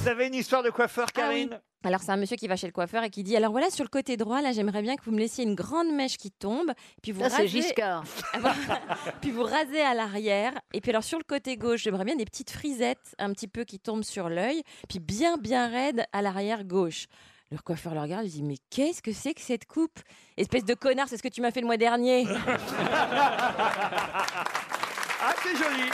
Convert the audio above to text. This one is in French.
Vous avez une histoire de coiffeur, ah Karine? Alors c'est un monsieur qui va chez le coiffeur et qui dit alors voilà sur le côté droit là j'aimerais bien que vous me laissiez une grande mèche qui tombe puis vous Ça, c'est rasez Giscard. puis vous rasez à l'arrière et puis alors sur le côté gauche j'aimerais bien des petites frisettes un petit peu qui tombent sur l'œil puis bien bien raide à l'arrière gauche. Le coiffeur le regarde, il dit mais qu'est-ce que c'est que cette coupe? Espèce de connard, c'est ce que tu m'as fait le mois dernier. Ah, c'est joli